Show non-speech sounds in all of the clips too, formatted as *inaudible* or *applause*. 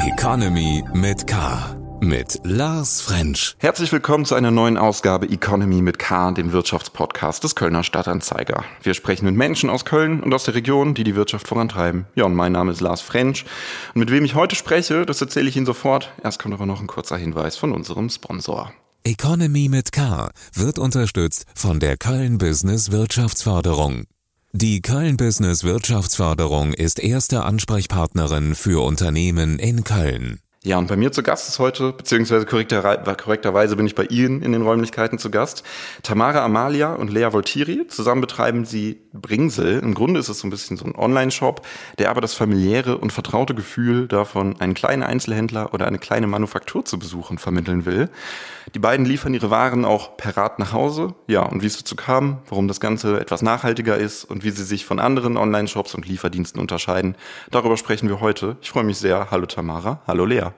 Economy mit K. Mit Lars French. Herzlich willkommen zu einer neuen Ausgabe Economy mit K, dem Wirtschaftspodcast des Kölner Stadtanzeiger. Wir sprechen mit Menschen aus Köln und aus der Region, die die Wirtschaft vorantreiben. Ja, und mein Name ist Lars French. Und mit wem ich heute spreche, das erzähle ich Ihnen sofort. Erst kommt aber noch ein kurzer Hinweis von unserem Sponsor. Economy mit K wird unterstützt von der Köln Business Wirtschaftsförderung. Die Köln Business Wirtschaftsförderung ist erste Ansprechpartnerin für Unternehmen in Köln. Ja, und bei mir zu Gast ist heute, beziehungsweise korrekter, korrekterweise bin ich bei Ihnen in den Räumlichkeiten zu Gast, Tamara Amalia und Lea Voltiri. Zusammen betreiben sie Bringsel. Im Grunde ist es so ein bisschen so ein Online-Shop, der aber das familiäre und vertraute Gefühl davon, einen kleinen Einzelhändler oder eine kleine Manufaktur zu besuchen, vermitteln will. Die beiden liefern ihre Waren auch per Rad nach Hause. Ja, und wie es dazu kam, warum das Ganze etwas nachhaltiger ist und wie sie sich von anderen Online-Shops und Lieferdiensten unterscheiden, darüber sprechen wir heute. Ich freue mich sehr. Hallo Tamara, hallo Lea.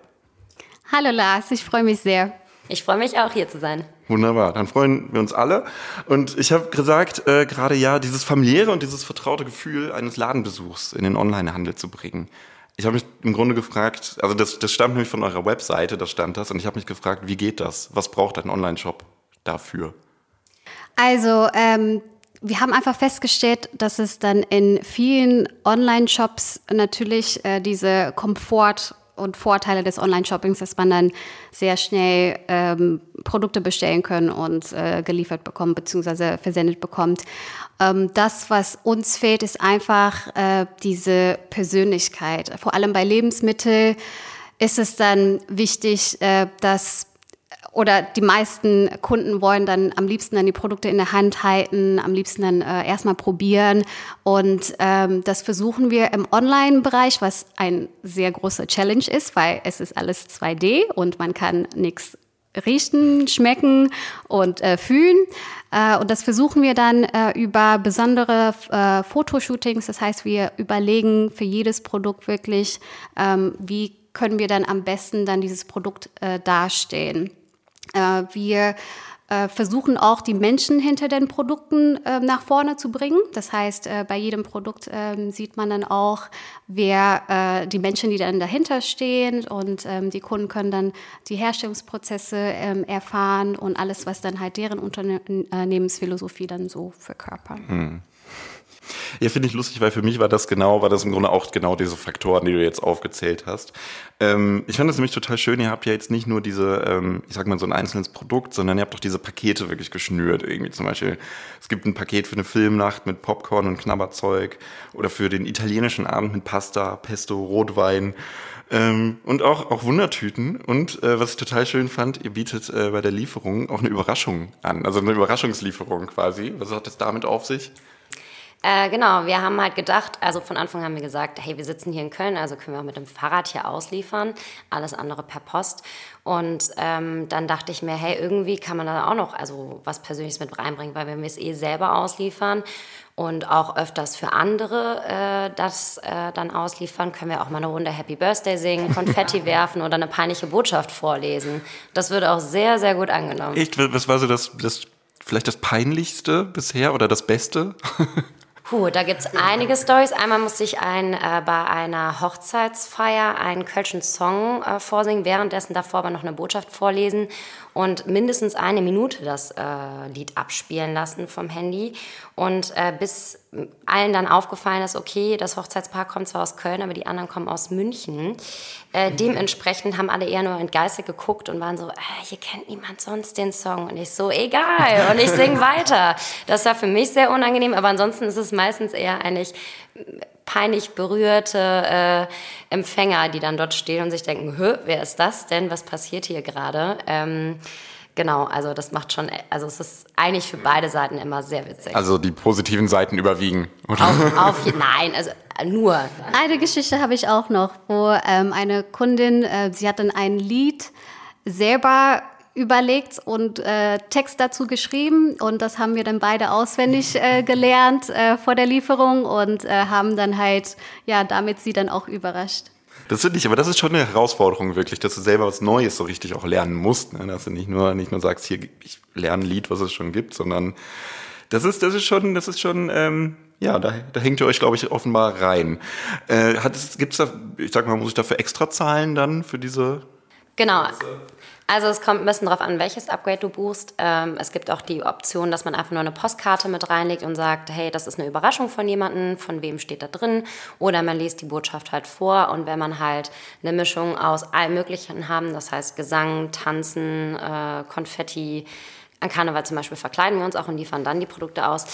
Hallo Lars, ich freue mich sehr. Ich freue mich auch hier zu sein. Wunderbar, dann freuen wir uns alle. Und ich habe gesagt, äh, gerade ja, dieses familiäre und dieses vertraute Gefühl eines Ladenbesuchs in den Onlinehandel zu bringen. Ich habe mich im Grunde gefragt, also das, das stammt nämlich von eurer Webseite, da stand das, und ich habe mich gefragt, wie geht das? Was braucht ein Online-Shop dafür? Also, ähm, wir haben einfach festgestellt, dass es dann in vielen Online-Shops natürlich äh, diese Komfort- und Vorteile des Online-Shoppings, dass man dann sehr schnell ähm, Produkte bestellen können und äh, geliefert bekommt bzw. versendet bekommt. Ähm, das, was uns fehlt, ist einfach äh, diese Persönlichkeit. Vor allem bei Lebensmitteln ist es dann wichtig, äh, dass oder die meisten Kunden wollen dann am liebsten dann die Produkte in der Hand halten, am liebsten dann äh, erstmal probieren. Und ähm, das versuchen wir im Online-Bereich, was ein sehr großer Challenge ist, weil es ist alles 2D und man kann nichts riechen, schmecken und äh, fühlen. Äh, und das versuchen wir dann äh, über besondere äh, Fotoshootings. Das heißt, wir überlegen für jedes Produkt wirklich, ähm, wie können wir dann am besten dann dieses Produkt äh, darstellen. Äh, wir äh, versuchen auch die Menschen hinter den Produkten äh, nach vorne zu bringen. Das heißt, bei jedem Produkt ähm, sieht man dann auch, wer die Menschen, die dann dahinter stehen und ähm, die Kunden können dann die Herstellungsprozesse ähm, erfahren und alles, was dann halt deren Unternehmensphilosophie dann so verkörpern. Hm. Ja, finde ich lustig, weil für mich war das genau, war das im Grunde auch genau diese Faktoren, die du jetzt aufgezählt hast. Ähm, ich fand das nämlich total schön. Ihr habt ja jetzt nicht nur diese, ähm, ich sag mal so ein einzelnes Produkt, sondern ihr habt doch diese Pakete wirklich geschnürt. Irgendwie zum Beispiel, es gibt ein Paket für eine Filmnacht mit Popcorn und Knabberzeug oder für den italienischen Abend mit Pasta, Pesto, Rotwein. Ähm, und auch, auch Wundertüten. Und äh, was ich total schön fand, ihr bietet äh, bei der Lieferung auch eine Überraschung an. Also eine Überraschungslieferung quasi. Was hat es damit auf sich? Äh, genau, wir haben halt gedacht, also von Anfang haben wir gesagt, hey, wir sitzen hier in Köln, also können wir auch mit dem Fahrrad hier ausliefern, alles andere per Post. Und ähm, dann dachte ich mir, hey, irgendwie kann man da auch noch also was Persönliches mit reinbringen, weil wenn wir es eh selber ausliefern und auch öfters für andere äh, das äh, dann ausliefern, können wir auch mal eine Runde Happy Birthday singen, *laughs* Konfetti werfen oder eine peinliche Botschaft vorlesen. Das wird auch sehr, sehr gut angenommen. Echt? Was war so das, das vielleicht das Peinlichste bisher oder das Beste? *laughs* Puh, da gibt es einige Stories. Einmal musste ich ein, äh, bei einer Hochzeitsfeier einen kölschen Song äh, vorsingen, währenddessen davor aber noch eine Botschaft vorlesen und mindestens eine Minute das äh, Lied abspielen lassen vom Handy. Und äh, bis allen dann aufgefallen ist, okay, das Hochzeitspaar kommt zwar aus Köln, aber die anderen kommen aus München. Äh, dementsprechend haben alle eher nur entgeistert geguckt und waren so, äh, hier kennt niemand sonst den Song. Und ich so, egal. Und ich singe *laughs* weiter. Das war für mich sehr unangenehm, aber ansonsten ist es meistens eher eigentlich peinlich berührte äh, Empfänger, die dann dort stehen und sich denken, wer ist das denn? Was passiert hier gerade? Ähm, genau, also das macht schon, also es ist eigentlich für beide Seiten immer sehr witzig. Also die positiven Seiten überwiegen, oder? Auf, auf, nein, also nur. Eine Geschichte habe ich auch noch, wo ähm, eine Kundin, äh, sie hat dann ein Lied selber überlegt und äh, Text dazu geschrieben und das haben wir dann beide auswendig äh, gelernt äh, vor der Lieferung und äh, haben dann halt ja damit sie dann auch überrascht. Das finde ich, aber das ist schon eine Herausforderung wirklich, dass du selber was Neues so richtig auch lernen musst, ne? dass du nicht nur nicht nur sagst, hier ich lerne ein Lied, was es schon gibt, sondern das ist das ist schon das ist schon ähm, ja, da, da hängt ihr euch, glaube ich, offenbar rein. Äh, Gibt es da, ich sag mal, muss ich dafür extra zahlen dann für diese? Genau. Also es kommt ein bisschen darauf an, welches Upgrade du buchst. Ähm, es gibt auch die Option, dass man einfach nur eine Postkarte mit reinlegt und sagt, hey, das ist eine Überraschung von jemandem, von wem steht da drin. Oder man liest die Botschaft halt vor und wenn man halt eine Mischung aus allem Möglichen haben, das heißt Gesang, Tanzen, äh, Konfetti, an Karneval zum Beispiel verkleiden wir uns auch und liefern dann die Produkte aus.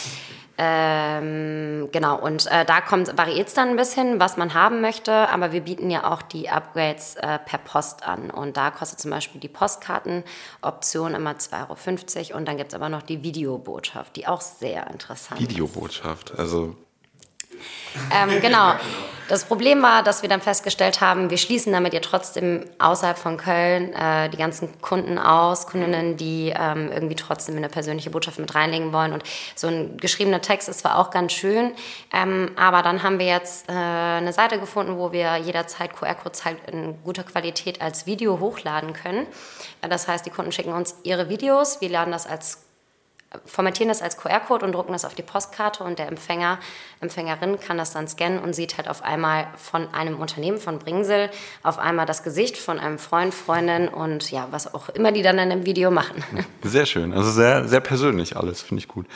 Ähm, genau, und äh, da variiert es dann ein bisschen, was man haben möchte, aber wir bieten ja auch die Upgrades äh, per Post an. Und da kostet zum Beispiel die Postkartenoption immer 2,50 Euro und dann gibt es aber noch die Videobotschaft, die auch sehr interessant ist. Videobotschaft, also ähm, genau. Das Problem war, dass wir dann festgestellt haben, wir schließen damit ja trotzdem außerhalb von Köln äh, die ganzen Kunden aus, Kundinnen, die ähm, irgendwie trotzdem eine persönliche Botschaft mit reinlegen wollen. Und so ein geschriebener Text ist zwar auch ganz schön, ähm, aber dann haben wir jetzt äh, eine Seite gefunden, wo wir jederzeit QR-Codes halt in guter Qualität als Video hochladen können. Das heißt, die Kunden schicken uns ihre Videos, wir laden das als formatieren das als QR-Code und drucken das auf die Postkarte und der Empfänger, Empfängerin kann das dann scannen und sieht halt auf einmal von einem Unternehmen, von Bringsel, auf einmal das Gesicht von einem Freund, Freundin und ja, was auch immer die dann in dem Video machen. Sehr schön, also sehr, sehr persönlich alles, finde ich gut.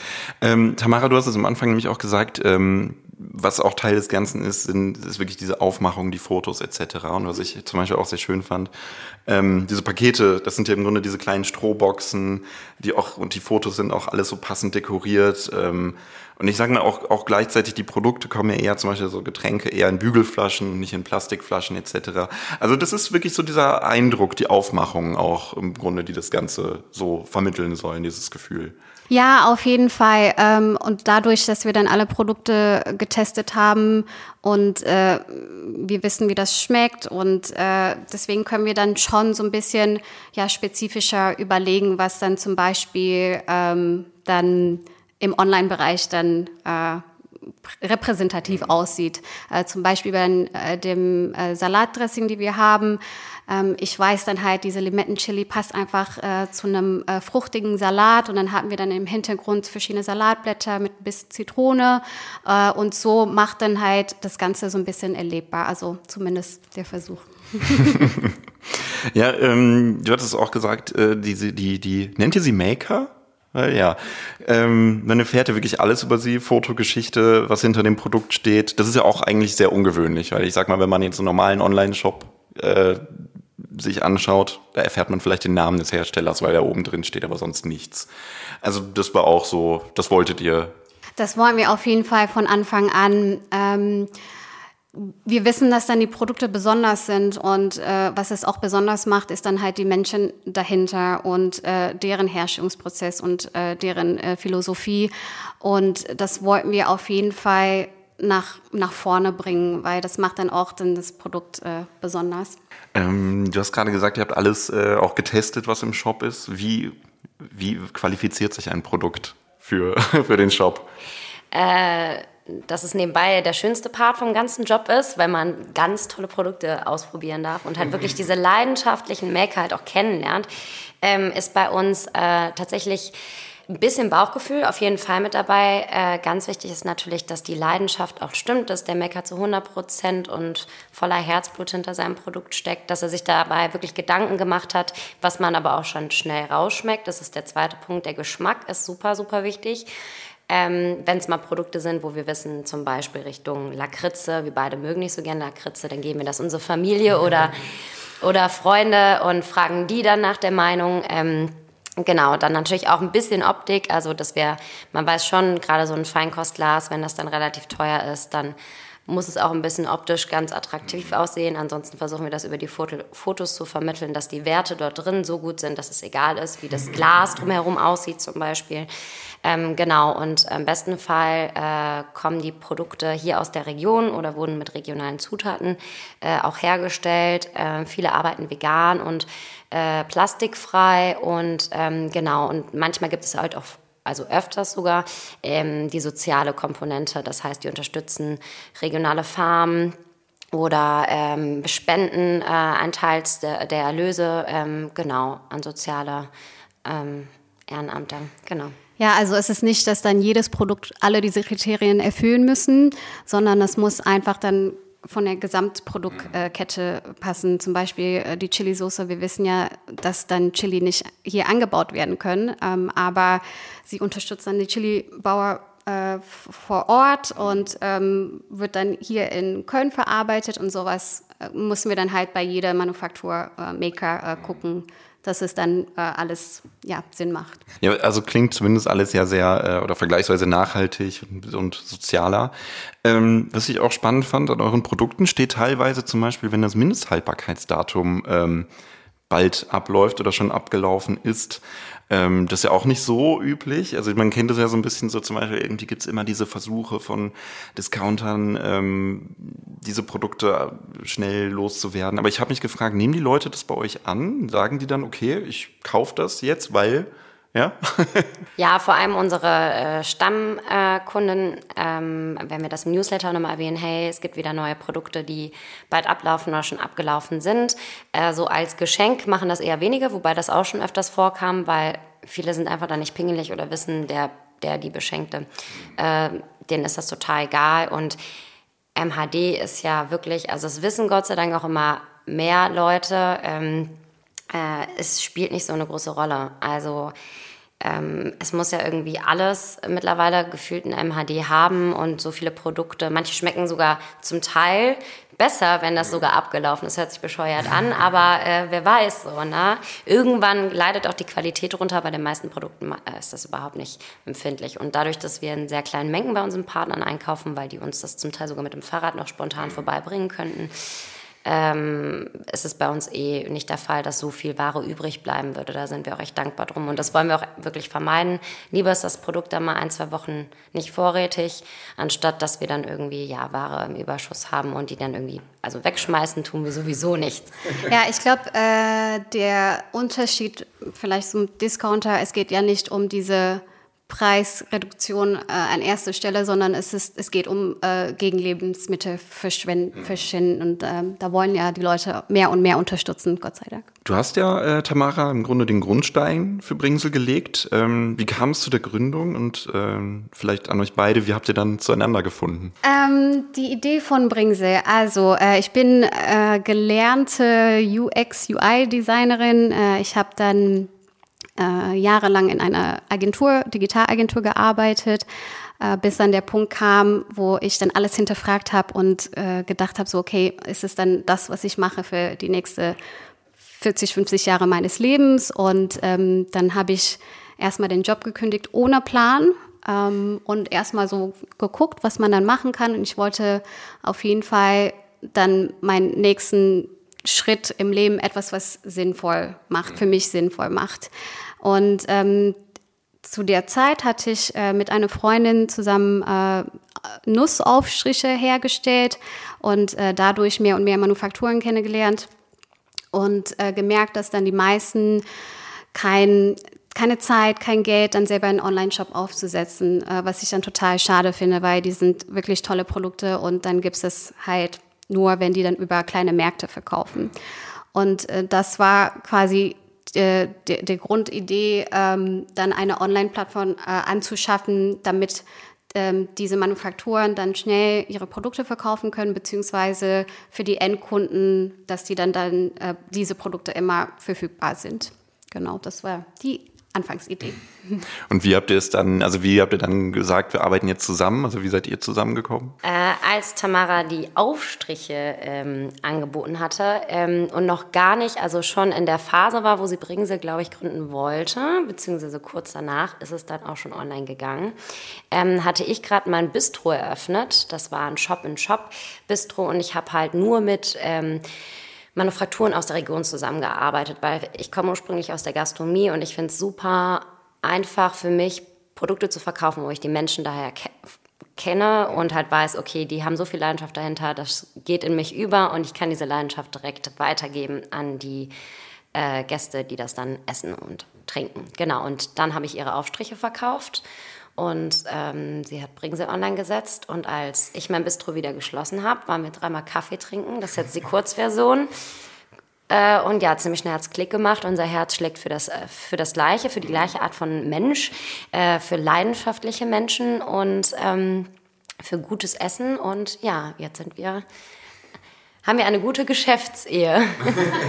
Ähm, Tamara, du hast es am Anfang nämlich auch gesagt, ähm, was auch Teil des Ganzen ist, sind, ist wirklich diese Aufmachung, die Fotos etc. Und was ich zum Beispiel auch sehr schön fand, ähm, diese Pakete, das sind ja im Grunde diese kleinen Strohboxen, die auch, und die Fotos sind auch alles so passend dekoriert. Ähm, und ich sage auch, auch gleichzeitig, die Produkte kommen ja eher zum Beispiel so Getränke eher in Bügelflaschen, nicht in Plastikflaschen etc. Also das ist wirklich so dieser Eindruck, die Aufmachung auch im Grunde, die das Ganze so vermitteln sollen, dieses Gefühl. Ja, auf jeden Fall. Ähm, und dadurch, dass wir dann alle Produkte getestet haben und äh, wir wissen, wie das schmeckt und äh, deswegen können wir dann schon so ein bisschen ja spezifischer überlegen, was dann zum Beispiel ähm, dann im Online-Bereich dann äh, repräsentativ aussieht. Äh, zum Beispiel bei äh, dem äh, Salatdressing, die wir haben. Ähm, ich weiß dann halt, diese Limettenchili passt einfach äh, zu einem äh, fruchtigen Salat und dann haben wir dann im Hintergrund verschiedene Salatblätter mit ein bisschen Zitrone äh, und so macht dann halt das Ganze so ein bisschen erlebbar. Also zumindest der Versuch. *laughs* ja, ähm, du hattest auch gesagt, äh, die, die, die, nennt ihr sie Maker? Ja, ähm, man erfährt ja wirklich alles über sie, Fotogeschichte, was hinter dem Produkt steht. Das ist ja auch eigentlich sehr ungewöhnlich, weil ich sag mal, wenn man jetzt einen normalen Online-Shop äh, sich anschaut, da erfährt man vielleicht den Namen des Herstellers, weil da oben drin steht, aber sonst nichts. Also das war auch so, das wolltet ihr. Das wollen wir auf jeden Fall von Anfang an. Ähm wir wissen, dass dann die Produkte besonders sind und äh, was es auch besonders macht, ist dann halt die Menschen dahinter und äh, deren Herstellungsprozess und äh, deren äh, Philosophie. Und das wollten wir auf jeden Fall nach, nach vorne bringen, weil das macht dann auch dann das Produkt äh, besonders. Ähm, du hast gerade gesagt, ihr habt alles äh, auch getestet, was im Shop ist. Wie, wie qualifiziert sich ein Produkt für, *laughs* für den Shop? Äh dass es nebenbei der schönste Part vom ganzen Job ist, weil man ganz tolle Produkte ausprobieren darf und halt wirklich diese leidenschaftlichen Maker halt auch kennenlernt, ähm, ist bei uns äh, tatsächlich ein bisschen Bauchgefühl auf jeden Fall mit dabei. Äh, ganz wichtig ist natürlich, dass die Leidenschaft auch stimmt, dass der Maker zu 100 Prozent und voller Herzblut hinter seinem Produkt steckt, dass er sich dabei wirklich Gedanken gemacht hat, was man aber auch schon schnell rausschmeckt. Das ist der zweite Punkt. Der Geschmack ist super, super wichtig. Ähm, Wenn es mal Produkte sind, wo wir wissen, zum Beispiel Richtung Lakritze, wir beide mögen nicht so gerne Lakritze, dann geben wir das unsere Familie oder, *laughs* oder Freunde und fragen die dann nach der Meinung. Ähm, Genau, dann natürlich auch ein bisschen Optik, also dass wir, man weiß schon, gerade so ein Feinkostglas, wenn das dann relativ teuer ist, dann muss es auch ein bisschen optisch ganz attraktiv aussehen. Ansonsten versuchen wir das über die Foto Fotos zu vermitteln, dass die Werte dort drin so gut sind, dass es egal ist, wie das Glas drumherum aussieht zum Beispiel. Ähm, genau, und im besten Fall äh, kommen die Produkte hier aus der Region oder wurden mit regionalen Zutaten äh, auch hergestellt. Äh, viele arbeiten vegan und äh, plastikfrei und ähm, genau, und manchmal gibt es halt auch also öfters sogar, ähm, die soziale Komponente. Das heißt, die unterstützen regionale Farmen oder ähm, spenden äh, einen Teil der, Erlöse ähm, genau an soziale ähm, Ehrenamter. Genau. Ja, also es ist nicht, dass dann jedes Produkt alle diese Kriterien erfüllen müssen, sondern es muss einfach dann von der Gesamtproduktkette passen. Zum Beispiel äh, die Chili-Soße. Wir wissen ja, dass dann Chili nicht hier angebaut werden können, ähm, aber sie unterstützt dann die Chili-Bauer äh, vor Ort und ähm, wird dann hier in Köln verarbeitet und sowas äh, müssen wir dann halt bei jeder Manufakturmaker äh, gucken, dass es dann äh, alles ja, Sinn macht. Ja, also klingt zumindest alles ja sehr äh, oder vergleichsweise nachhaltig und, und sozialer. Ähm, was ich auch spannend fand an euren Produkten steht teilweise zum Beispiel, wenn das Mindesthaltbarkeitsdatum ähm, bald abläuft oder schon abgelaufen ist. Ähm, das ist ja auch nicht so üblich. Also man kennt das ja so ein bisschen so zum Beispiel, irgendwie gibt's immer diese Versuche von Discountern, ähm, diese Produkte schnell loszuwerden. Aber ich habe mich gefragt, nehmen die Leute das bei euch an? Sagen die dann, okay, ich kaufe das jetzt, weil ja? ja, vor allem unsere äh, Stammkunden, äh, ähm, wenn wir das im Newsletter nochmal erwähnen, hey, es gibt wieder neue Produkte, die bald ablaufen oder schon abgelaufen sind. Äh, so als Geschenk machen das eher wenige, wobei das auch schon öfters vorkam, weil viele sind einfach da nicht pingelig oder wissen, der, der die beschenkte, äh, denen ist das total egal. Und MHD ist ja wirklich, also es wissen Gott sei Dank auch immer mehr Leute. Ähm, äh, es spielt nicht so eine große Rolle. Also ähm, es muss ja irgendwie alles mittlerweile gefühlt ein MHD haben und so viele Produkte. Manche schmecken sogar zum Teil besser, wenn das sogar abgelaufen ist. Hört sich bescheuert an, *laughs* aber äh, wer weiß so, ne? Irgendwann leidet auch die Qualität runter. Bei den meisten Produkten äh, ist das überhaupt nicht empfindlich. Und dadurch, dass wir in sehr kleinen Mengen bei unseren Partnern einkaufen, weil die uns das zum Teil sogar mit dem Fahrrad noch spontan vorbeibringen könnten, ähm, ist es bei uns eh nicht der Fall, dass so viel Ware übrig bleiben würde. Da sind wir auch echt dankbar drum. Und das wollen wir auch wirklich vermeiden. Lieber ist das Produkt dann mal ein, zwei Wochen nicht vorrätig, anstatt dass wir dann irgendwie ja, Ware im Überschuss haben und die dann irgendwie, also wegschmeißen tun wir sowieso nicht. Ja, ich glaube, äh, der Unterschied vielleicht zum Discounter, es geht ja nicht um diese Preisreduktion äh, an erster Stelle, sondern es, ist, es geht um äh, gegen Lebensmittel verschwenden. verschwenden und ähm, da wollen ja die Leute mehr und mehr unterstützen, Gott sei Dank. Du hast ja, äh, Tamara, im Grunde den Grundstein für Bringsel gelegt. Ähm, wie kam es zu der Gründung und ähm, vielleicht an euch beide, wie habt ihr dann zueinander gefunden? Ähm, die Idee von Bringsel, also äh, ich bin äh, gelernte UX-UI-Designerin. Äh, ich habe dann äh, jahrelang in einer Agentur, Digitalagentur gearbeitet, äh, bis dann der Punkt kam, wo ich dann alles hinterfragt habe und äh, gedacht habe, so okay, ist es dann das, was ich mache für die nächste 40, 50 Jahre meines Lebens? Und ähm, dann habe ich erstmal den Job gekündigt ohne Plan, ähm, und erstmal so geguckt, was man dann machen kann. Und ich wollte auf jeden Fall dann meinen nächsten Schritt im Leben etwas, was sinnvoll macht, für mich sinnvoll macht. Und ähm, zu der Zeit hatte ich äh, mit einer Freundin zusammen äh, Nussaufstriche hergestellt und äh, dadurch mehr und mehr Manufakturen kennengelernt und äh, gemerkt, dass dann die meisten kein, keine Zeit, kein Geld, dann selber einen Online-Shop aufzusetzen, äh, was ich dann total schade finde, weil die sind wirklich tolle Produkte und dann gibt es halt nur, wenn die dann über kleine Märkte verkaufen. Und äh, das war quasi der, der, der Grundidee, ähm, dann eine Online-Plattform äh, anzuschaffen, damit ähm, diese Manufakturen dann schnell ihre Produkte verkaufen können, beziehungsweise für die Endkunden, dass die dann, dann äh, diese Produkte immer verfügbar sind. Genau, das war die Anfangsidee. Und wie habt ihr es dann, also wie habt ihr dann gesagt, wir arbeiten jetzt zusammen? Also wie seid ihr zusammengekommen? Äh, als Tamara die Aufstriche ähm, angeboten hatte ähm, und noch gar nicht, also schon in der Phase war, wo sie Bringsel, glaube ich, gründen wollte, beziehungsweise kurz danach ist es dann auch schon online gegangen, ähm, hatte ich gerade mein Bistro eröffnet. Das war ein Shop-in-Shop-Bistro und ich habe halt nur mit ähm, Manufakturen aus der Region zusammengearbeitet, weil ich komme ursprünglich aus der Gastronomie und ich finde es super einfach für mich, Produkte zu verkaufen, wo ich die Menschen daher ke kenne und halt weiß, okay, die haben so viel Leidenschaft dahinter, das geht in mich über und ich kann diese Leidenschaft direkt weitergeben an die äh, Gäste, die das dann essen und trinken. Genau, und dann habe ich ihre Aufstriche verkauft und ähm, sie hat Bringsel online gesetzt. Und als ich mein Bistro wieder geschlossen habe, waren wir dreimal Kaffee trinken. Das ist jetzt die *laughs* Kurzversion. Äh, und ja, ziemlich schnell hat es Klick gemacht. Unser Herz schlägt für das, äh, für das Gleiche, für die gleiche Art von Mensch, äh, für leidenschaftliche Menschen und ähm, für gutes Essen. Und ja, jetzt sind wir haben wir eine gute Geschäftsehe.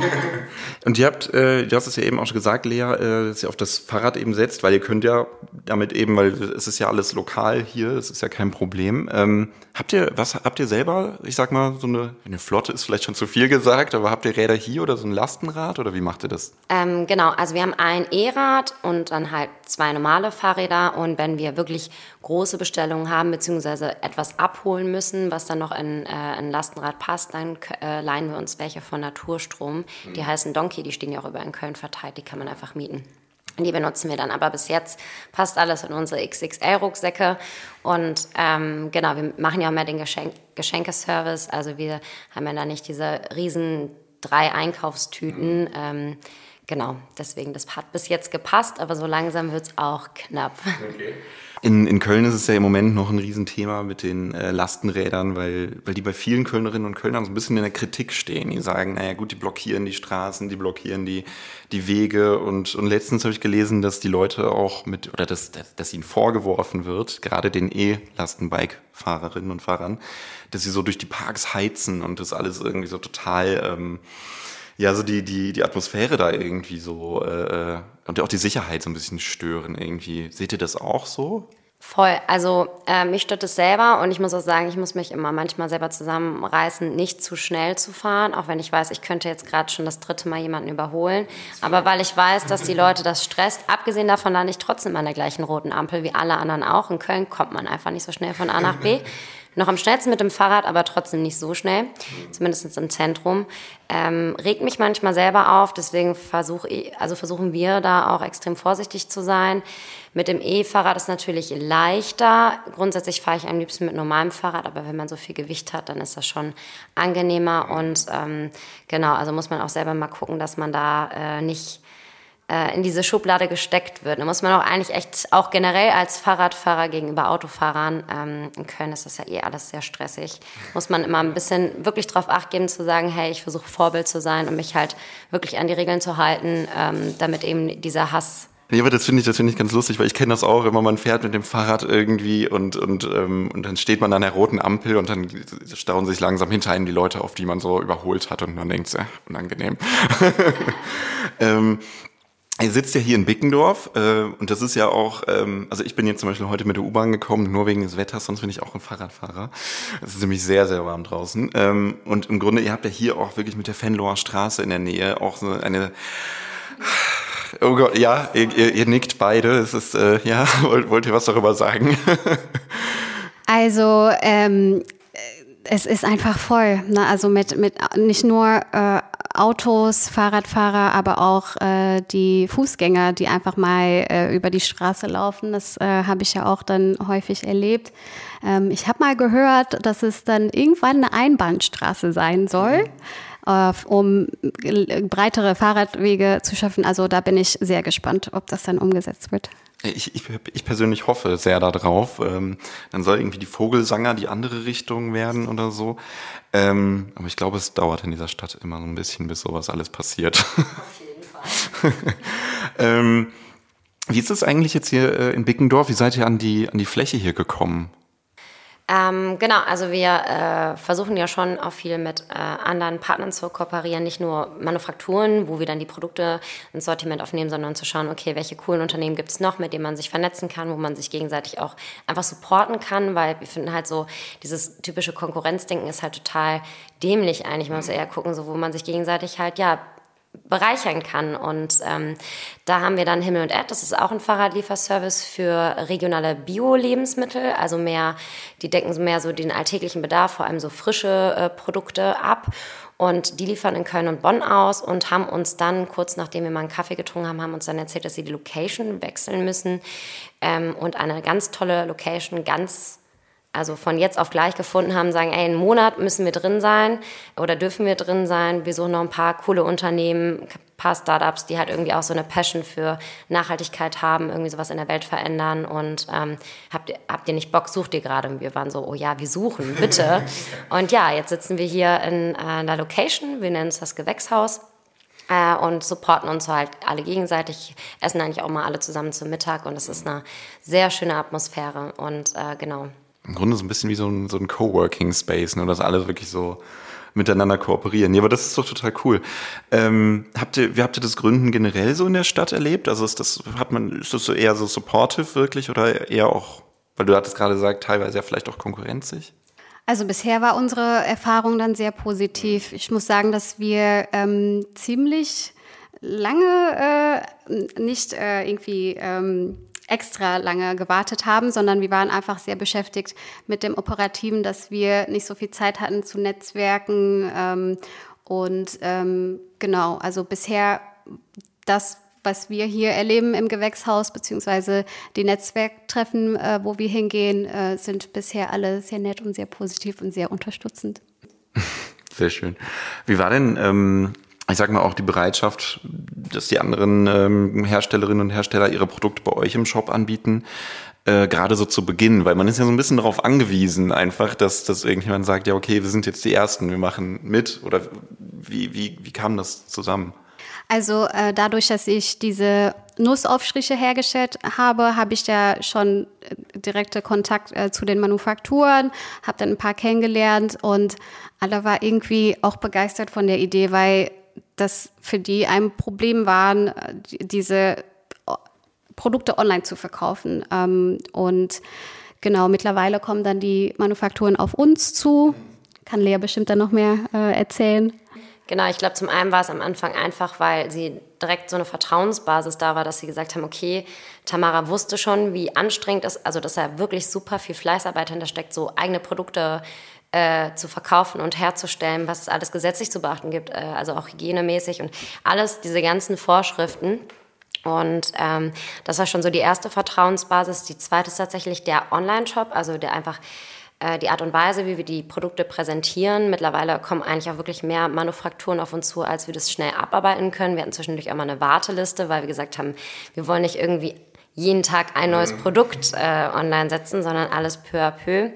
*laughs* und ihr habt, äh, du hast es ja eben auch schon gesagt, Lea, äh, dass ihr auf das Fahrrad eben setzt, weil ihr könnt ja damit eben, weil es ist ja alles lokal hier, es ist ja kein Problem. Ähm, habt ihr, was habt ihr selber, ich sag mal, so eine, eine Flotte ist vielleicht schon zu viel gesagt, aber habt ihr Räder hier oder so ein Lastenrad oder wie macht ihr das? Ähm, genau, also wir haben ein E-Rad und dann halt zwei normale Fahrräder und wenn wir wirklich große Bestellungen haben, beziehungsweise etwas abholen müssen, was dann noch in äh, ein Lastenrad passt, dann äh, leihen wir uns welche von Naturstrom. Mhm. Die heißen Donkey, die stehen ja auch über in Köln verteilt, die kann man einfach mieten. Die benutzen wir dann aber bis jetzt, passt alles in unsere XXL-Rucksäcke. Und ähm, genau, wir machen ja auch mehr den Geschenk Geschenkeservice. Also wir haben ja da nicht diese riesen drei Einkaufstüten. Mhm. Ähm, genau, deswegen, das hat bis jetzt gepasst, aber so langsam wird es auch knapp. Okay. In, in Köln ist es ja im Moment noch ein Riesenthema mit den äh, Lastenrädern, weil, weil die bei vielen Kölnerinnen und Kölnern so ein bisschen in der Kritik stehen. Die sagen, naja gut, die blockieren die Straßen, die blockieren die, die Wege. Und, und letztens habe ich gelesen, dass die Leute auch mit, oder dass, dass, dass ihnen vorgeworfen wird, gerade den E-Lastenbike-Fahrerinnen und Fahrern, dass sie so durch die Parks heizen und das alles irgendwie so total... Ähm, ja, so die, die, die Atmosphäre da irgendwie so äh, äh, und auch die Sicherheit so ein bisschen stören irgendwie. Seht ihr das auch so? Voll. Also äh, mich stört es selber und ich muss auch sagen, ich muss mich immer manchmal selber zusammenreißen, nicht zu schnell zu fahren, auch wenn ich weiß, ich könnte jetzt gerade schon das dritte Mal jemanden überholen. Aber weil ich weiß, dass die Leute das stresst, abgesehen davon lande ich trotzdem an der gleichen roten Ampel wie alle anderen auch. In Köln kommt man einfach nicht so schnell von A nach B. noch am schnellsten mit dem Fahrrad, aber trotzdem nicht so schnell, zumindest im Zentrum. Ähm, regt mich manchmal selber auf, deswegen versuch ich, also versuchen wir da auch extrem vorsichtig zu sein. Mit dem E-Fahrrad ist natürlich leichter. Grundsätzlich fahre ich am liebsten mit normalem Fahrrad, aber wenn man so viel Gewicht hat, dann ist das schon angenehmer. Und ähm, genau, also muss man auch selber mal gucken, dass man da äh, nicht äh, in diese Schublade gesteckt wird. Da muss man auch eigentlich echt, auch generell als Fahrradfahrer gegenüber Autofahrern, ähm, in Köln ist das ja eh alles sehr stressig, muss man immer ein bisschen wirklich darauf acht geben, zu sagen, hey, ich versuche Vorbild zu sein und mich halt wirklich an die Regeln zu halten, ähm, damit eben dieser Hass Nee, aber das finde ich, das ich ganz lustig, weil ich kenne das auch, immer man fährt mit dem Fahrrad irgendwie und, und, ähm, und dann steht man an der roten Ampel und dann stauen sich langsam hinter einem die Leute auf, die man so überholt hat und man denkt, äh, unangenehm. *laughs* ähm, Ihr sitzt ja hier in Bickendorf äh, und das ist ja auch, ähm, also ich bin jetzt zum Beispiel heute mit der U-Bahn gekommen, nur wegen des Wetters, sonst bin ich auch ein Fahrradfahrer. Es ist nämlich sehr, sehr warm draußen. Ähm, und im Grunde, ihr habt ja hier auch wirklich mit der Fenloher Straße in der Nähe auch so eine Oh Gott, ja, ihr, ihr, ihr nickt beide. Es ist, äh, ja, *laughs* wollt, wollt ihr was darüber sagen? *laughs* also, ähm, es ist einfach voll. Ne? Also mit, mit nicht nur äh, Autos, Fahrradfahrer, aber auch äh, die Fußgänger, die einfach mal äh, über die Straße laufen. Das äh, habe ich ja auch dann häufig erlebt. Ähm, ich habe mal gehört, dass es dann irgendwann eine Einbahnstraße sein soll. Äh, um breitere Fahrradwege zu schaffen. Also da bin ich sehr gespannt, ob das dann umgesetzt wird. Ich, ich, ich persönlich hoffe sehr darauf. Ähm, dann soll irgendwie die Vogelsanger die andere Richtung werden oder so. Ähm, aber ich glaube, es dauert in dieser Stadt immer so ein bisschen, bis sowas alles passiert. Auf jeden Fall. *laughs* ähm, wie ist es eigentlich jetzt hier äh, in Bickendorf? Wie seid ihr an die, an die Fläche hier gekommen? Ähm, genau, also wir äh, versuchen ja schon auch viel mit äh, anderen Partnern zu kooperieren, nicht nur Manufakturen, wo wir dann die Produkte ins Sortiment aufnehmen, sondern zu schauen, okay, welche coolen Unternehmen gibt es noch, mit denen man sich vernetzen kann, wo man sich gegenseitig auch einfach supporten kann, weil wir finden halt so, dieses typische Konkurrenzdenken ist halt total dämlich eigentlich. Man muss eher gucken, so, wo man sich gegenseitig halt, ja, bereichern kann. Und ähm, da haben wir dann Himmel und Erd, das ist auch ein Fahrradlieferservice für regionale Bio-Lebensmittel, also mehr, die decken mehr so den alltäglichen Bedarf, vor allem so frische äh, Produkte ab. Und die liefern in Köln und Bonn aus und haben uns dann, kurz nachdem wir mal einen Kaffee getrunken haben, haben uns dann erzählt, dass sie die Location wechseln müssen ähm, und eine ganz tolle Location ganz also von jetzt auf gleich gefunden haben, sagen, ey, einen Monat müssen wir drin sein oder dürfen wir drin sein. Wir suchen noch ein paar coole Unternehmen, ein paar Startups, die halt irgendwie auch so eine Passion für Nachhaltigkeit haben, irgendwie sowas in der Welt verändern. Und ähm, habt, ihr, habt ihr nicht Bock, sucht ihr gerade? Und wir waren so, oh ja, wir suchen, bitte. *laughs* und ja, jetzt sitzen wir hier in äh, einer Location, wir nennen es das Gewächshaus. äh, und supporten uns halt alle gegenseitig, essen eigentlich auch mal alle zusammen zum Mittag und es ist eine sehr schöne Atmosphäre und äh, genau. Im Grunde so ein bisschen wie so ein, so ein Coworking Space, nur dass alle wirklich so miteinander kooperieren. Ja, aber das ist doch total cool. Ähm, habt ihr, wie habt ihr das Gründen generell so in der Stadt erlebt? Also ist das, hat man, ist das so eher so supportive wirklich oder eher auch, weil du hattest gerade gesagt, teilweise ja vielleicht auch konkurrenzig? Also bisher war unsere Erfahrung dann sehr positiv. Ich muss sagen, dass wir ähm, ziemlich lange äh, nicht äh, irgendwie ähm, extra lange gewartet haben, sondern wir waren einfach sehr beschäftigt mit dem Operativen, dass wir nicht so viel Zeit hatten zu Netzwerken. Ähm, und ähm, genau, also bisher das, was wir hier erleben im Gewächshaus, beziehungsweise die Netzwerktreffen, äh, wo wir hingehen, äh, sind bisher alle sehr nett und sehr positiv und sehr unterstützend. *laughs* Sehr schön. Wie war denn ähm, ich sage mal auch die Bereitschaft, dass die anderen ähm, Herstellerinnen und Hersteller ihre Produkte bei euch im Shop anbieten, äh, gerade so zu Beginn, weil man ist ja so ein bisschen darauf angewiesen, einfach, dass, dass irgendjemand sagt, ja, okay, wir sind jetzt die Ersten, wir machen mit. Oder wie, wie, wie kam das zusammen? Also äh, dadurch, dass ich diese Nussaufstriche hergestellt habe, habe ich da schon äh, direkte Kontakt äh, zu den Manufakturen, habe dann ein paar kennengelernt und alle war irgendwie auch begeistert von der Idee, weil das für die ein Problem waren, diese Produkte online zu verkaufen. Ähm, und genau, mittlerweile kommen dann die Manufakturen auf uns zu. Kann Lea bestimmt dann noch mehr äh, erzählen. Genau, ich glaube, zum einen war es am Anfang einfach, weil sie direkt so eine Vertrauensbasis da war, dass sie gesagt haben, okay, Tamara wusste schon, wie anstrengend es, also dass er wirklich super viel Fleißarbeit hinter steckt, so eigene Produkte äh, zu verkaufen und herzustellen, was es alles gesetzlich zu beachten gibt, äh, also auch hygienemäßig und alles, diese ganzen Vorschriften. Und ähm, das war schon so die erste Vertrauensbasis. Die zweite ist tatsächlich der Online-Shop, also der einfach äh, die Art und Weise, wie wir die Produkte präsentieren. Mittlerweile kommen eigentlich auch wirklich mehr Manufakturen auf uns zu, als wir das schnell abarbeiten können. Wir hatten zwischendurch immer eine Warteliste, weil wir gesagt haben, wir wollen nicht irgendwie jeden Tag ein neues Produkt äh, online setzen, sondern alles peu à peu.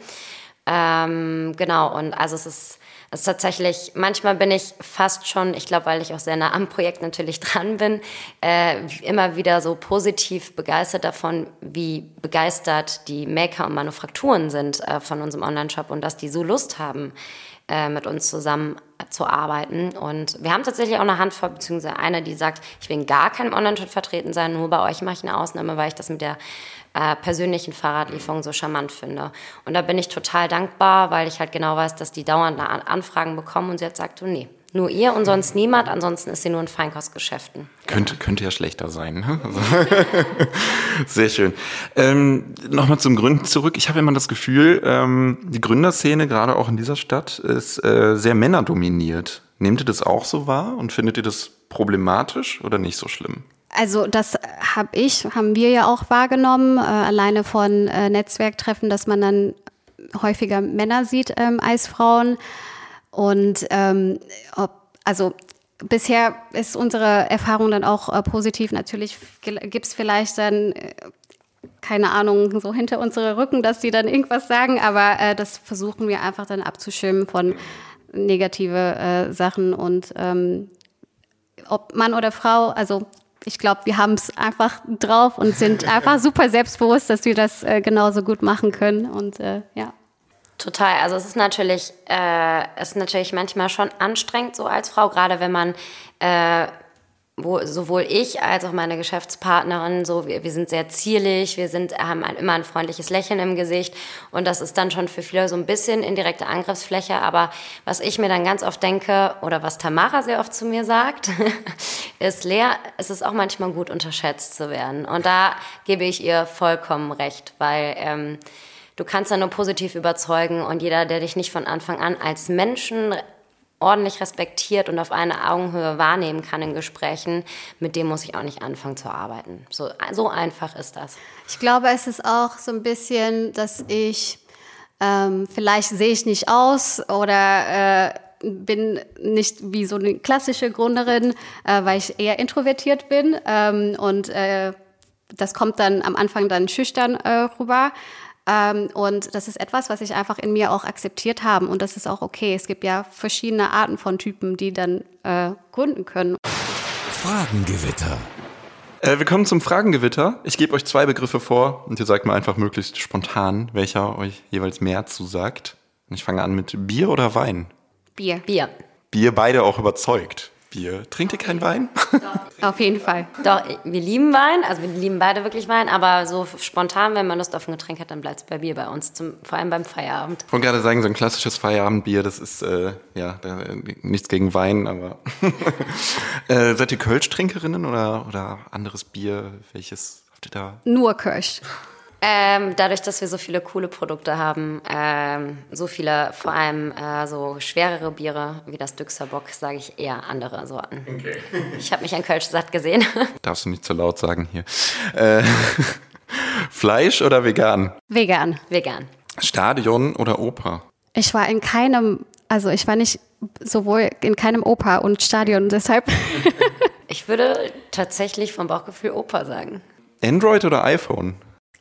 Ähm, genau, und also es ist, es ist tatsächlich, manchmal bin ich fast schon, ich glaube, weil ich auch sehr nah am Projekt natürlich *laughs* dran bin, äh, immer wieder so positiv begeistert davon, wie begeistert die Maker und Manufakturen sind äh, von unserem Online-Shop und dass die so Lust haben, äh, mit uns zusammen zu arbeiten. Und wir haben tatsächlich auch eine Handvoll, beziehungsweise eine, die sagt, ich will in gar keinem Online-Shop vertreten sein, nur bei euch mache ich eine Ausnahme, weil ich das mit der äh, persönlichen Fahrradlieferung so charmant finde. Und da bin ich total dankbar, weil ich halt genau weiß, dass die dauernd Anfragen bekommen und sie hat sagt, oh nee, nur ihr und sonst niemand, ansonsten ist sie nur in Feinkostgeschäften. Könnte, könnte ja schlechter sein. Ne? Also *laughs* Sehr schön. Ähm, Nochmal zum Gründen zurück. Ich habe immer das Gefühl, ähm, die Gründerszene, gerade auch in dieser Stadt, ist äh, sehr männerdominiert. Nehmt ihr das auch so wahr und findet ihr das problematisch oder nicht so schlimm? Also das habe ich, haben wir ja auch wahrgenommen, äh, alleine von äh, Netzwerktreffen, dass man dann häufiger Männer sieht ähm, als Frauen. Und ähm, ob, also bisher ist unsere Erfahrung dann auch äh, positiv. Natürlich gibt es vielleicht dann äh, keine Ahnung, so hinter unsere Rücken, dass sie dann irgendwas sagen, aber äh, das versuchen wir einfach dann abzuschirmen von negative äh, Sachen und ähm, ob Mann oder Frau, also ich glaube, wir haben es einfach drauf und sind *laughs* einfach super selbstbewusst, dass wir das äh, genauso gut machen können. Und äh, ja. Total. Also es ist natürlich, äh, es ist natürlich manchmal schon anstrengend so als Frau, gerade wenn man äh, wo sowohl ich als auch meine Geschäftspartnerin so, wir, wir sind sehr zierlich, wir sind, haben ein, immer ein freundliches Lächeln im Gesicht und das ist dann schon für viele so ein bisschen indirekte Angriffsfläche, aber was ich mir dann ganz oft denke oder was Tamara sehr oft zu mir sagt, *laughs* ist leer, es ist auch manchmal gut unterschätzt zu werden. Und da gebe ich ihr vollkommen recht, weil ähm, du kannst ja nur positiv überzeugen und jeder, der dich nicht von Anfang an als Menschen ordentlich respektiert und auf einer Augenhöhe wahrnehmen kann in Gesprächen, mit dem muss ich auch nicht anfangen zu arbeiten. So, so einfach ist das. Ich glaube, es ist auch so ein bisschen, dass ich, ähm, vielleicht sehe ich nicht aus oder äh, bin nicht wie so eine klassische Gründerin, äh, weil ich eher introvertiert bin ähm, und äh, das kommt dann am Anfang dann schüchtern äh, rüber. Ähm, und das ist etwas, was ich einfach in mir auch akzeptiert habe. Und das ist auch okay. Es gibt ja verschiedene Arten von Typen, die dann äh, gründen können. Fragengewitter. Äh, wir kommen zum Fragengewitter. Ich gebe euch zwei Begriffe vor und ihr sagt mir einfach möglichst spontan, welcher euch jeweils mehr zusagt. Und ich fange an mit Bier oder Wein. Bier. Bier. Bier beide auch überzeugt. Bier. Trinkt ihr keinen Wein? *laughs* Auf jeden Fall. Doch, wir lieben Wein, also wir lieben beide wirklich Wein, aber so spontan, wenn man Lust auf ein Getränk hat, dann bleibt es bei Bier bei uns, zum, vor allem beim Feierabend. Ich wollte gerade sagen, so ein klassisches Feierabendbier, das ist äh, ja da, nichts gegen Wein, aber *laughs* äh, seid ihr Kölsch-Trinkerinnen oder, oder anderes Bier? Welches habt ihr da? Nur Kirsch. Ähm, dadurch, dass wir so viele coole Produkte haben, ähm, so viele, vor allem äh, so schwerere Biere wie das Düxerbock, sage ich eher andere Sorten. Okay. *laughs* Ich habe mich an Kölsch satt gesehen. *laughs* Darfst du nicht zu laut sagen hier. Äh, *laughs* Fleisch oder vegan? Vegan. Vegan. Stadion oder Oper? Ich war in keinem, also ich war nicht sowohl in keinem Oper und Stadion, deshalb Ich würde tatsächlich vom Bauchgefühl Oper sagen. Android oder iPhone?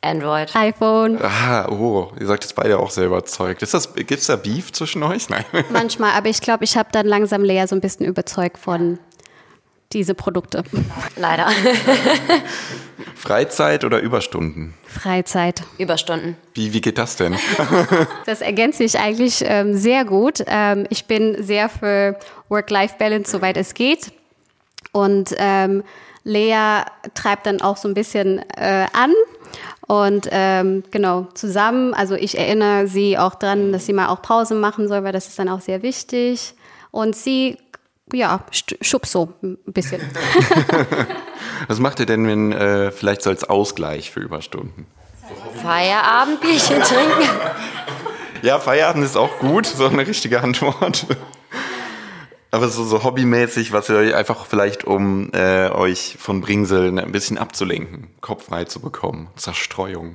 Android. iPhone. Ah, oh, ihr sagt jetzt beide auch sehr überzeugt. Ist das, gibt's da Beef zwischen euch? Nein. *laughs* Manchmal, aber ich glaube, ich habe dann langsam Lea so ein bisschen überzeugt von diese Produkte. Leider. *laughs* Freizeit oder Überstunden? Freizeit. Überstunden. Wie, wie geht das denn? *laughs* Das ergänzt sich eigentlich ähm, sehr gut. Ähm, ich bin sehr für Work-Life-Balance, soweit es geht. Und ähm, Lea treibt dann auch so ein bisschen äh, an. Und ähm, genau, zusammen, also ich erinnere sie auch dran, dass sie mal auch Pause machen soll, weil das ist dann auch sehr wichtig. Und sie, ja, st- schubst so ein bisschen. *laughs* Was macht ihr denn, wenn äh, vielleicht so als Ausgleich für Überstunden? Feierabendbierchen trinken. Ja, Feierabend ist auch gut, so eine richtige Antwort. Aber so, so hobbymäßig, was ihr euch einfach vielleicht, um äh, euch von Bringseln ein bisschen abzulenken, Kopf frei zu bekommen, Zerstreuung.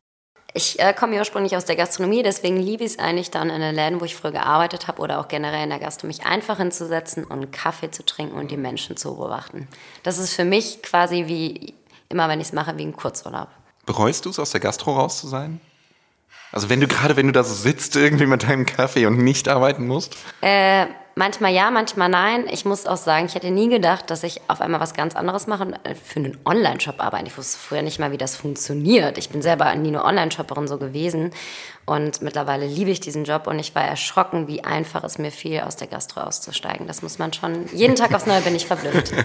Ich äh, komme ja ursprünglich aus der Gastronomie, deswegen liebe ich es eigentlich dann in den Läden, wo ich früher gearbeitet habe oder auch generell in der Gastro, mich einfach hinzusetzen und Kaffee zu trinken und die Menschen zu beobachten. Das ist für mich quasi wie, immer wenn ich es mache, wie ein Kurzurlaub. Bereust du es, aus der Gastro raus zu sein? Also wenn du gerade, wenn du da so sitzt irgendwie mit deinem Kaffee und nicht arbeiten musst? Äh, manchmal ja, manchmal nein. Ich muss auch sagen, ich hätte nie gedacht, dass ich auf einmal was ganz anderes mache und äh, für einen Online-Shop arbeite. Ich wusste früher nicht mal, wie das funktioniert. Ich bin selber nie eine Online-Shopperin so gewesen und mittlerweile liebe ich diesen Job und ich war erschrocken, wie einfach es mir fiel, aus der Gastro auszusteigen. Das muss man schon, jeden Tag aufs Neue bin ich verblüfft. *laughs*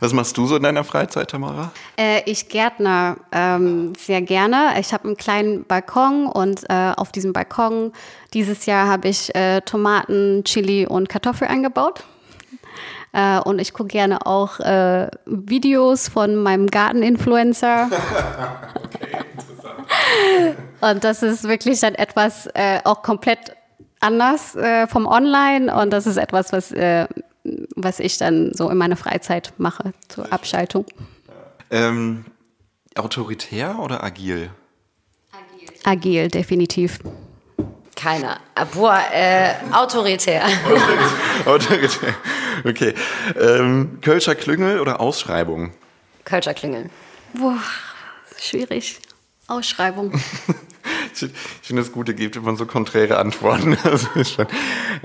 Was machst du so in deiner Freizeit, Tamara? Äh, ich gärtner ähm, sehr gerne. Ich habe einen kleinen Balkon und äh, auf diesem Balkon dieses Jahr habe ich äh, Tomaten, Chili und Kartoffel angebaut. Äh, und ich gucke gerne auch äh, Videos von meinem Garteninfluencer. *laughs* und das ist wirklich dann etwas äh, auch komplett anders äh, vom Online und das ist etwas, was, äh, was ich dann so in meiner Freizeit mache zur Abschaltung. Ähm, autoritär oder agil? Agil, definitiv. Keiner. Ah, Boah, äh, autoritär. *laughs* autoritär. Okay. Ähm, Kölscher Klüngel oder Ausschreibung? Kölscher Klingeln. Boah, schwierig. Ausschreibung. *laughs* Ich, ich finde es gut, ihr gebt immer so konträre Antworten. *laughs* Also, ist schon,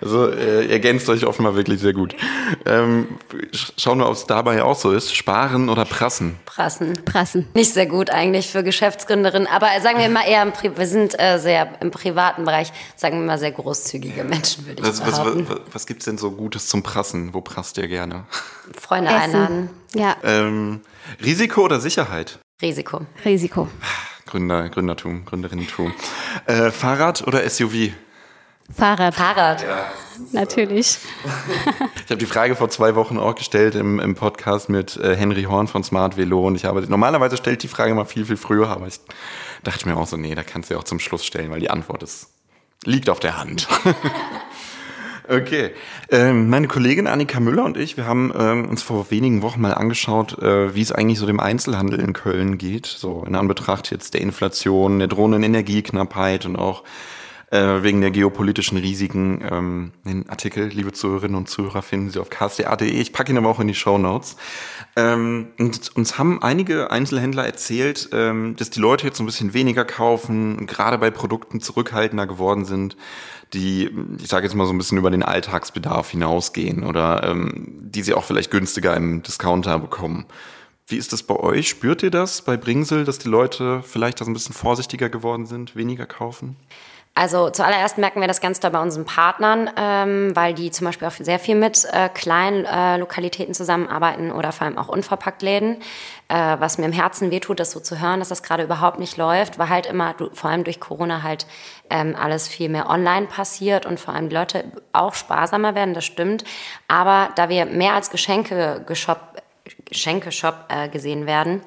also äh, ihr ergänzt euch offenbar wirklich sehr gut. Ähm, sch- schauen wir, ob es dabei auch so ist. Sparen oder prassen? Prassen. Prassen. Nicht sehr gut eigentlich für Geschäftsgründerinnen, aber sagen wir mal eher wir sind äh, sehr im privaten Bereich, sagen wir mal sehr großzügige Menschen, würde ich Was, was, behaupten. was, was gibt's denn so Gutes zum Prassen? Wo prasst ihr gerne? Freunde einladen. Ja, Ähm, Risiko oder Sicherheit? Risiko. Risiko. Gründer, Gründertum, Gründerinnentum. Äh, Fahrrad oder SUV? Fahrrad, Fahrrad. natürlich. Ich habe die Frage vor zwei Wochen auch gestellt im, im Podcast mit äh, Henry Horn von Smart Velo und ich habe normalerweise stellt die Frage mal viel viel früher, aber ich dachte mir auch so, nee, da kannst du ja auch zum Schluss stellen, weil die Antwort ist liegt auf der Hand. *laughs* okay, ähm, meine Kollegin Annika Müller und ich, wir haben ähm, uns vor wenigen Wochen mal angeschaut, äh, wie es eigentlich so dem Einzelhandel in Köln geht, so in Anbetracht jetzt der Inflation, der drohenden Energieknappheit und auch äh, wegen der geopolitischen Risiken. Ähm, den Artikel, liebe Zuhörerinnen und Zuhörer, finden Sie auf ksta.de. Ich packe ihn aber auch in die Show Notes. Ähm, und uns haben einige Einzelhändler erzählt, ähm, dass die Leute jetzt so ein bisschen weniger kaufen, gerade bei Produkten zurückhaltender geworden sind, die, ich sage jetzt mal so ein bisschen über den Alltagsbedarf hinausgehen oder ähm, die sie auch vielleicht günstiger im Discounter bekommen. Wie ist das bei euch? Spürt ihr das bei Bringsel, dass die Leute vielleicht da so ein bisschen vorsichtiger geworden sind, weniger kaufen? Also zuallererst merken wir das ganz doll bei unseren Partnern, ähm, weil die zum Beispiel auch sehr viel mit äh, kleinen äh, Lokalitäten zusammenarbeiten oder vor allem auch unverpackt Läden. Äh, was mir im Herzen wehtut, das so zu hören, dass das gerade überhaupt nicht läuft, weil halt immer, vor allem durch Corona halt ähm, alles viel mehr online passiert und vor allem die Leute auch sparsamer werden, das stimmt. Aber da wir mehr als Geschenke Geschenke-Shop äh, gesehen werden,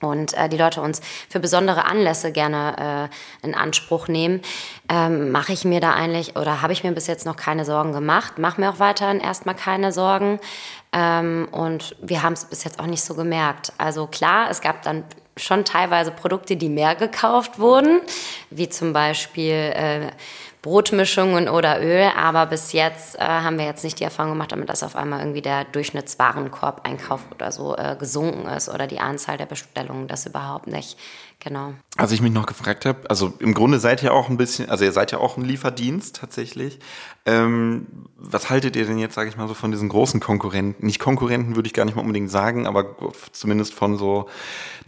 und äh, die Leute uns für besondere Anlässe gerne äh, in Anspruch nehmen, ähm, mache ich mir da eigentlich oder habe ich mir bis jetzt noch keine Sorgen gemacht, mache mir auch weiterhin erstmal keine Sorgen ähm, und wir haben es bis jetzt auch nicht so gemerkt. Also klar, es gab dann schon teilweise Produkte, die mehr gekauft wurden, wie zum Beispiel äh, Brotmischungen oder Öl, aber bis jetzt äh, haben wir jetzt nicht die Erfahrung gemacht, damit dass auf einmal irgendwie der Durchschnittswarenkorb-Einkauf oder so äh, gesunken ist oder die Anzahl der Bestellungen, das überhaupt nicht. Genau. Also ich mich noch gefragt habe, also im Grunde seid ihr auch ein bisschen, also ihr seid ja auch ein Lieferdienst tatsächlich. Ähm, was haltet ihr denn jetzt, sage ich mal, so von diesen großen Konkurrenten? Nicht Konkurrenten würde ich gar nicht mal unbedingt sagen, aber zumindest von so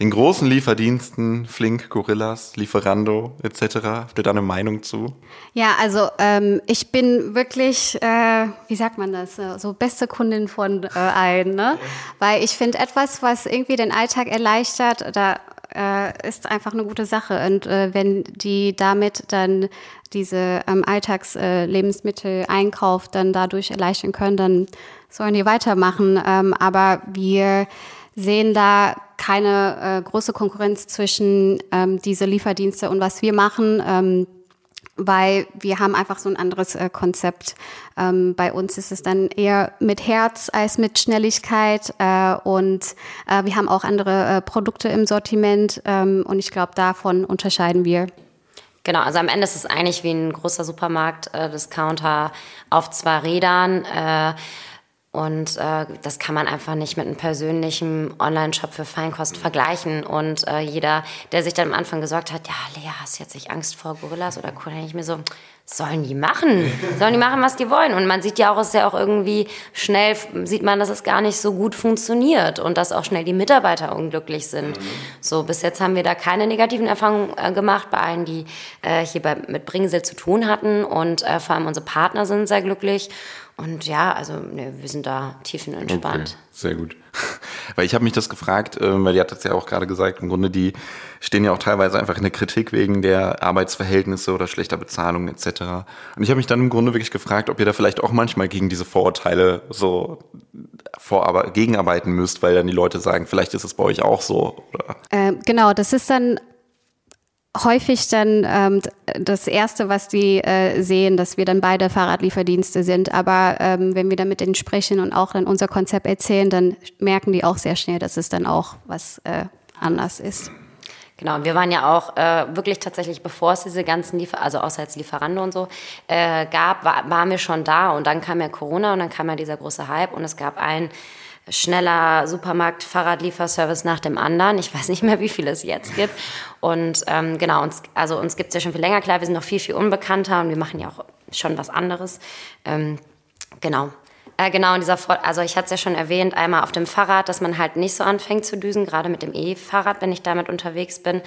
den großen Lieferdiensten, Flink, Gorillas, Lieferando etc. Habt ihr da eine Meinung zu? Ja, also ähm, ich bin wirklich, äh, wie sagt man das, äh, so beste Kundin von äh, allen, ne? Weil ich finde etwas, was irgendwie den Alltag erleichtert, da äh, ist einfach eine gute Sache. Und äh, wenn die damit dann diese ähm, Alltagslebensmittel-Einkauf äh, dann dadurch erleichtern können, dann sollen die weitermachen. Ähm, aber wir sehen da keine äh, große Konkurrenz zwischen ähm, diese Lieferdienste und was wir machen. Ähm, weil wir haben einfach so ein anderes äh, Konzept. Ähm, bei uns ist es dann eher mit Herz als mit Schnelligkeit äh, und äh, wir haben auch andere äh, Produkte im Sortiment ähm, und ich glaube, davon unterscheiden wir. Genau, also am Ende ist es eigentlich wie ein großer Supermarkt, äh, auf zwei Rädern. Und äh, das kann man einfach nicht mit einem persönlichen Online-Shop für Feinkost vergleichen. Und äh, jeder, der sich dann am Anfang gesagt hat, ja, Lea, hast du jetzt nicht Angst vor Gorillas oder Co., denke ich mir so, sollen die machen? *laughs* Sollen die machen, was die wollen? Und man sieht ja auch, es ist ja auch irgendwie schnell, sieht man, dass es gar nicht so gut funktioniert und dass auch schnell die Mitarbeiter unglücklich sind. Mhm. So, bis jetzt haben wir da keine negativen Erfahrungen äh, gemacht bei allen, die äh, hier bei, mit Bringsel zu tun hatten. Und äh, vor allem unsere Partner sind sehr glücklich. Und ja, also ne, wir sind da tiefenentspannt. Okay, sehr gut. *laughs* Weil ich habe mich das gefragt, äh, weil die hat das ja auch gerade gesagt, im Grunde die stehen ja auch teilweise einfach in der Kritik wegen der Arbeitsverhältnisse oder schlechter Bezahlung etc. Und ich habe mich dann im Grunde wirklich gefragt, ob ihr da vielleicht auch manchmal gegen diese Vorurteile so vorarbe gegenarbeiten müsst, weil dann die Leute sagen, vielleicht ist es bei euch auch so. Oder? Äh, genau, das ist dann häufig dann ähm, das Erste, was die äh, sehen, dass wir dann beide Fahrradlieferdienste sind. Aber ähm, wenn wir dann mit denen sprechen und auch dann unser Konzept erzählen, dann merken die auch sehr schnell, dass es dann auch was äh, anders ist. Genau, wir waren ja auch äh, wirklich tatsächlich, bevor es diese ganzen Liefer also außer als Lieferando und so äh, gab, war, waren wir schon da und dann kam ja Corona und dann kam ja dieser große Hype und es gab ein schneller Supermarkt, Fahrradlieferservice nach dem anderen. Ich weiß nicht mehr, wie viel es jetzt gibt. Und ähm, genau, uns, also uns gibt es ja schon viel länger. Klar, wir sind noch viel, viel unbekannter und wir machen ja auch schon was anderes. Ähm, genau. Äh, genau, in dieser, also ich hatte es ja schon erwähnt, einmal auf dem Fahrrad, dass man halt nicht so anfängt zu düsen, gerade mit dem E-Fahrrad, wenn ich damit unterwegs bin,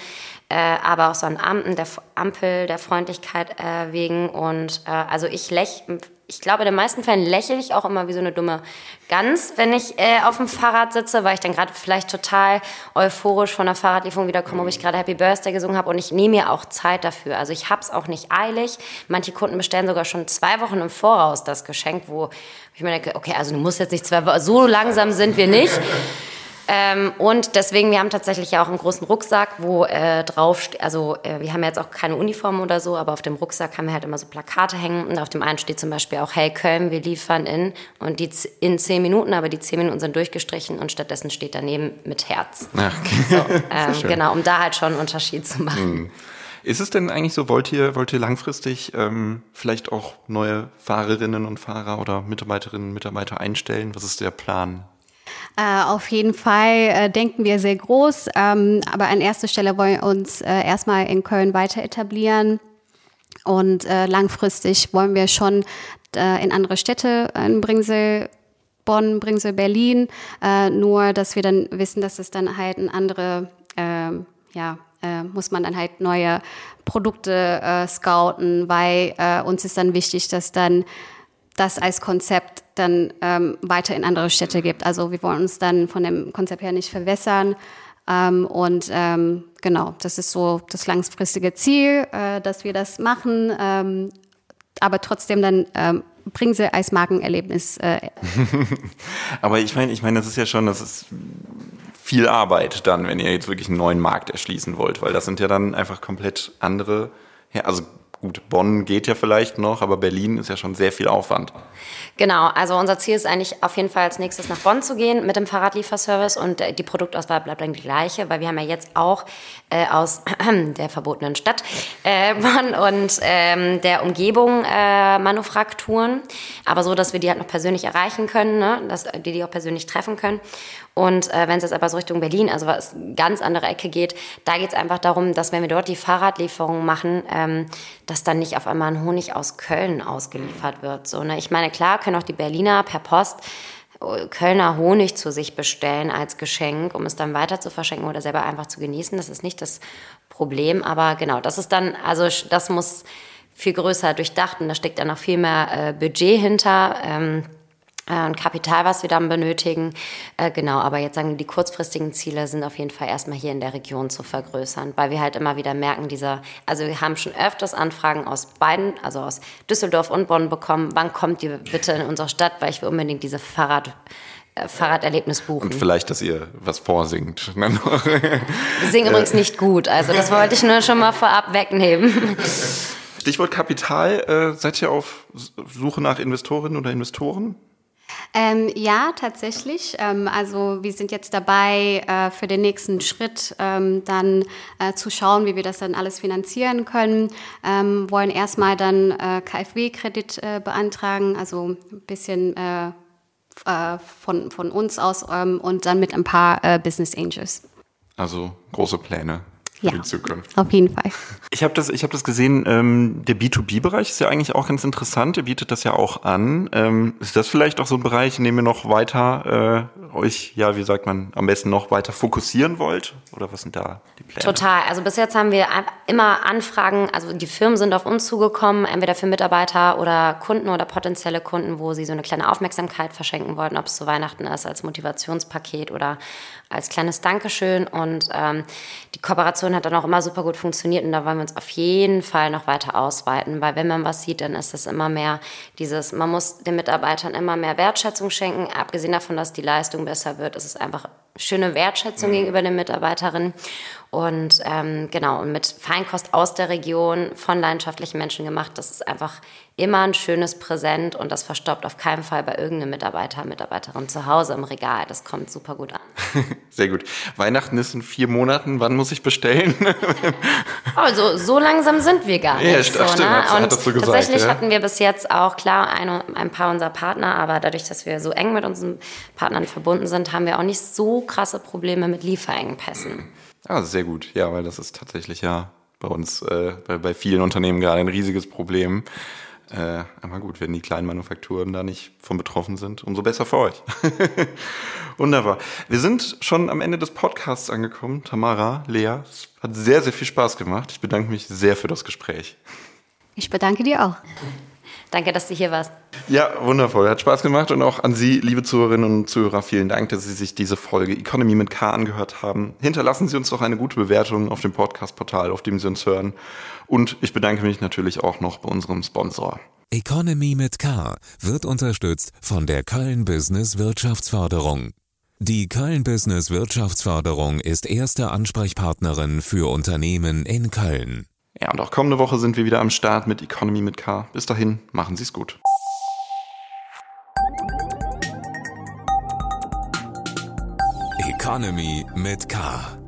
äh, aber auch so an Ampel der, Ampel der Freundlichkeit äh, wegen und äh, also ich läch, ich glaube, in den meisten Fällen lächle ich auch immer wie so eine dumme Gans, wenn ich äh, auf dem Fahrrad sitze, weil ich dann gerade vielleicht total euphorisch von der Fahrradlieferung wiederkomme, wo ich gerade Happy Birthday gesungen habe und ich nehme mir auch Zeit dafür. Also ich habe es auch nicht eilig. Manche Kunden bestellen sogar schon zwei Wochen im Voraus das Geschenk, wo ich mir denke, okay, also du musst jetzt nicht zwei Wochen, so langsam sind wir nicht. *laughs* Ähm, und deswegen, wir haben tatsächlich ja auch einen großen Rucksack, wo äh, drauf, also äh, wir haben jetzt auch keine Uniform oder so, aber auf dem Rucksack haben wir halt immer so Plakate hängen und auf dem einen steht zum Beispiel auch, hey Köln, wir liefern in und die in zehn Minuten, aber die zehn Minuten sind durchgestrichen und stattdessen steht daneben mit Herz. Ach, *laughs* okay. so, ähm, genau, um da halt schon einen Unterschied zu machen. Mhm. Ist es denn eigentlich so, wollt ihr, wollt ihr langfristig ähm, vielleicht auch neue Fahrerinnen und Fahrer oder Mitarbeiterinnen und Mitarbeiter einstellen? Was ist der Plan? Äh, auf jeden Fall äh, denken wir sehr groß, ähm, aber an erster Stelle wollen wir uns äh, erstmal in Köln weiter etablieren. Und äh, langfristig wollen wir schon äh, in andere Städte in Bringsel Bonn, Bringsel, Berlin. Äh, nur, dass wir dann wissen, dass es dann halt ein andere, äh, ja, äh, muss man dann halt neue Produkte scouten, weil uns ist dann wichtig, dass dann das als Konzept dann ähm, weiter in andere Städte gibt. Also wir wollen uns dann von dem Konzept her nicht verwässern. Ähm, und ähm, genau, das ist so das langfristige Ziel, äh, dass wir das machen, ähm, aber trotzdem dann ähm, bringen sie als Markenerlebnis. Äh. *laughs* aber ich meine, ich meine, das ist ja schon, das ist viel Arbeit dann, wenn ihr jetzt wirklich einen neuen Markt erschließen wollt, weil das sind ja dann einfach komplett andere, ja, also gut, Bonn geht ja vielleicht noch, aber Berlin ist ja schon sehr viel Aufwand. Genau, also unser Ziel ist eigentlich auf jeden Fall als nächstes nach Bonn zu gehen mit dem Fahrradlieferservice und äh, die Produktauswahl bleibt dann die gleiche, weil wir haben ja jetzt auch äh, aus äh, *clears throat* der verbotenen Stadt äh, *laughs* Bonn und ähm, der Umgebung äh, Manufakturen, aber so, dass wir die halt noch persönlich erreichen können, ne? dass die die auch persönlich treffen können. Und äh, wenn es jetzt aber so Richtung Berlin, also was ganz andere Ecke geht, da geht es einfach darum, dass wenn wir dort die Fahrradlieferungen machen, ähm, dass dann nicht auf einmal ein Honig aus Köln ausgeliefert wird. So, ne? Ich meine, klar können auch die Berliner per Post äh, Kölner Honig zu sich bestellen als Geschenk, um es dann weiter zu verschenken oder selber einfach zu genießen. Das ist nicht das Problem, aber genau, das ist dann, also das muss viel größer durchdacht und da steckt dann noch viel mehr äh, Budget hinter. Ähm, äh, und Kapital, was wir dann benötigen. Äh, genau, aber jetzt sagen wir, die kurzfristigen Ziele sind auf jeden Fall erstmal hier in der Region zu vergrößern, weil wir halt immer wieder merken, dieser, also wir haben schon öfters Anfragen aus beiden, also aus Düsseldorf und Bonn bekommen, wann kommt ihr bitte in unsere Stadt, weil ich will unbedingt diese Fahrrad äh, Fahrraderlebnis buchen. Und vielleicht, dass ihr was vorsingt. *laughs* Wir singen übrigens nicht gut, also das wollte ich nur schon mal vorab wegnehmen. Stichwort Kapital, äh, seid ihr auf Suche nach Investorinnen oder Investoren? Ähm, ja, tatsächlich. Ähm, also wir sind jetzt dabei, äh, für den nächsten Schritt ähm, dann äh, zu schauen, wie wir das dann alles finanzieren können. Ähm, wollen erstmal dann äh, KfW-Kredit äh, beantragen, also ein bisschen äh, äh, von, von uns aus ähm, und dann mit ein paar Business Angels. Also große Pläne ja, die Zukunft. Auf jeden Fall. Ich habe das, ich hab das gesehen, ähm, der B2B-Bereich ist ja eigentlich auch ganz interessant. Ihr bietet das ja auch an. Ähm, ist das vielleicht auch so ein Bereich, in dem ihr noch weiter äh, euch, ja, wie sagt man, am besten noch weiter fokussieren wollt? Oder was sind da die Pläne? Total. Also bis jetzt haben wir immer Anfragen, also die Firmen sind auf uns zugekommen, entweder für Mitarbeiter oder Kunden oder potenzielle Kunden, wo sie so eine kleine Aufmerksamkeit verschenken wollten, ob es zu Weihnachten ist, als Motivationspaket oder als kleines Dankeschön. Und ähm, die Kooperation hat dann auch immer super gut funktioniert und da wollen wir uns auf jeden Fall noch weiter ausweiten, weil wenn man was sieht, dann ist es immer mehr dieses, man muss den Mitarbeitern immer mehr Wertschätzung schenken. Abgesehen davon, dass die Leistung besser wird, ist es einfach schöne Wertschätzung mhm. gegenüber den Mitarbeiterinnen. Und ähm, genau, und mit Feinkost aus der Region von leidenschaftlichen Menschen gemacht, das ist einfach immer ein schönes Präsent und das verstaubt auf keinen Fall bei irgendeinem Mitarbeiter, Mitarbeiterin zu Hause im Regal. Das kommt super gut an. *laughs* Sehr gut. Weihnachten ist in vier Monaten. Wann muss ich bestellen? *laughs* also so langsam sind wir gar nicht. Ja, stimmt, so, ne? hat, und so gesagt, tatsächlich ja? hatten wir bis jetzt auch klar ein, ein paar unserer Partner, aber dadurch, dass wir so eng mit unseren Partnern verbunden sind, haben wir auch nicht so krasse Probleme mit Lieferengpässen. *laughs* Ah, sehr gut. Ja, weil das ist tatsächlich ja bei uns, äh, bei, bei vielen Unternehmen gerade ein riesiges Problem. Äh, aber gut, wenn die kleinen Manufakturen da nicht von betroffen sind, umso besser für euch. *laughs* Wunderbar. Wir sind schon am Ende des Podcasts angekommen. Tamara, Lea, es hat sehr, sehr viel Spaß gemacht. Ich bedanke mich sehr für das Gespräch. Ich bedanke dir auch. Danke, dass du hier warst. Ja, wundervoll. Hat Spaß gemacht und auch an Sie, liebe Zuhörerinnen und Zuhörer, vielen Dank, dass Sie sich diese Folge Economy mit K angehört haben. Hinterlassen Sie uns doch eine gute Bewertung auf dem Podcast-Portal, auf dem Sie uns hören. Und ich bedanke mich natürlich auch noch bei unserem Sponsor. Economy mit K wird unterstützt von der Köln Business Wirtschaftsförderung. Die Köln Business Wirtschaftsförderung ist erste Ansprechpartnerin für Unternehmen in Köln. Ja, und auch kommende Woche sind wir wieder am Start mit Economy mit K. Bis dahin, machen Sie es gut. Economy mit K.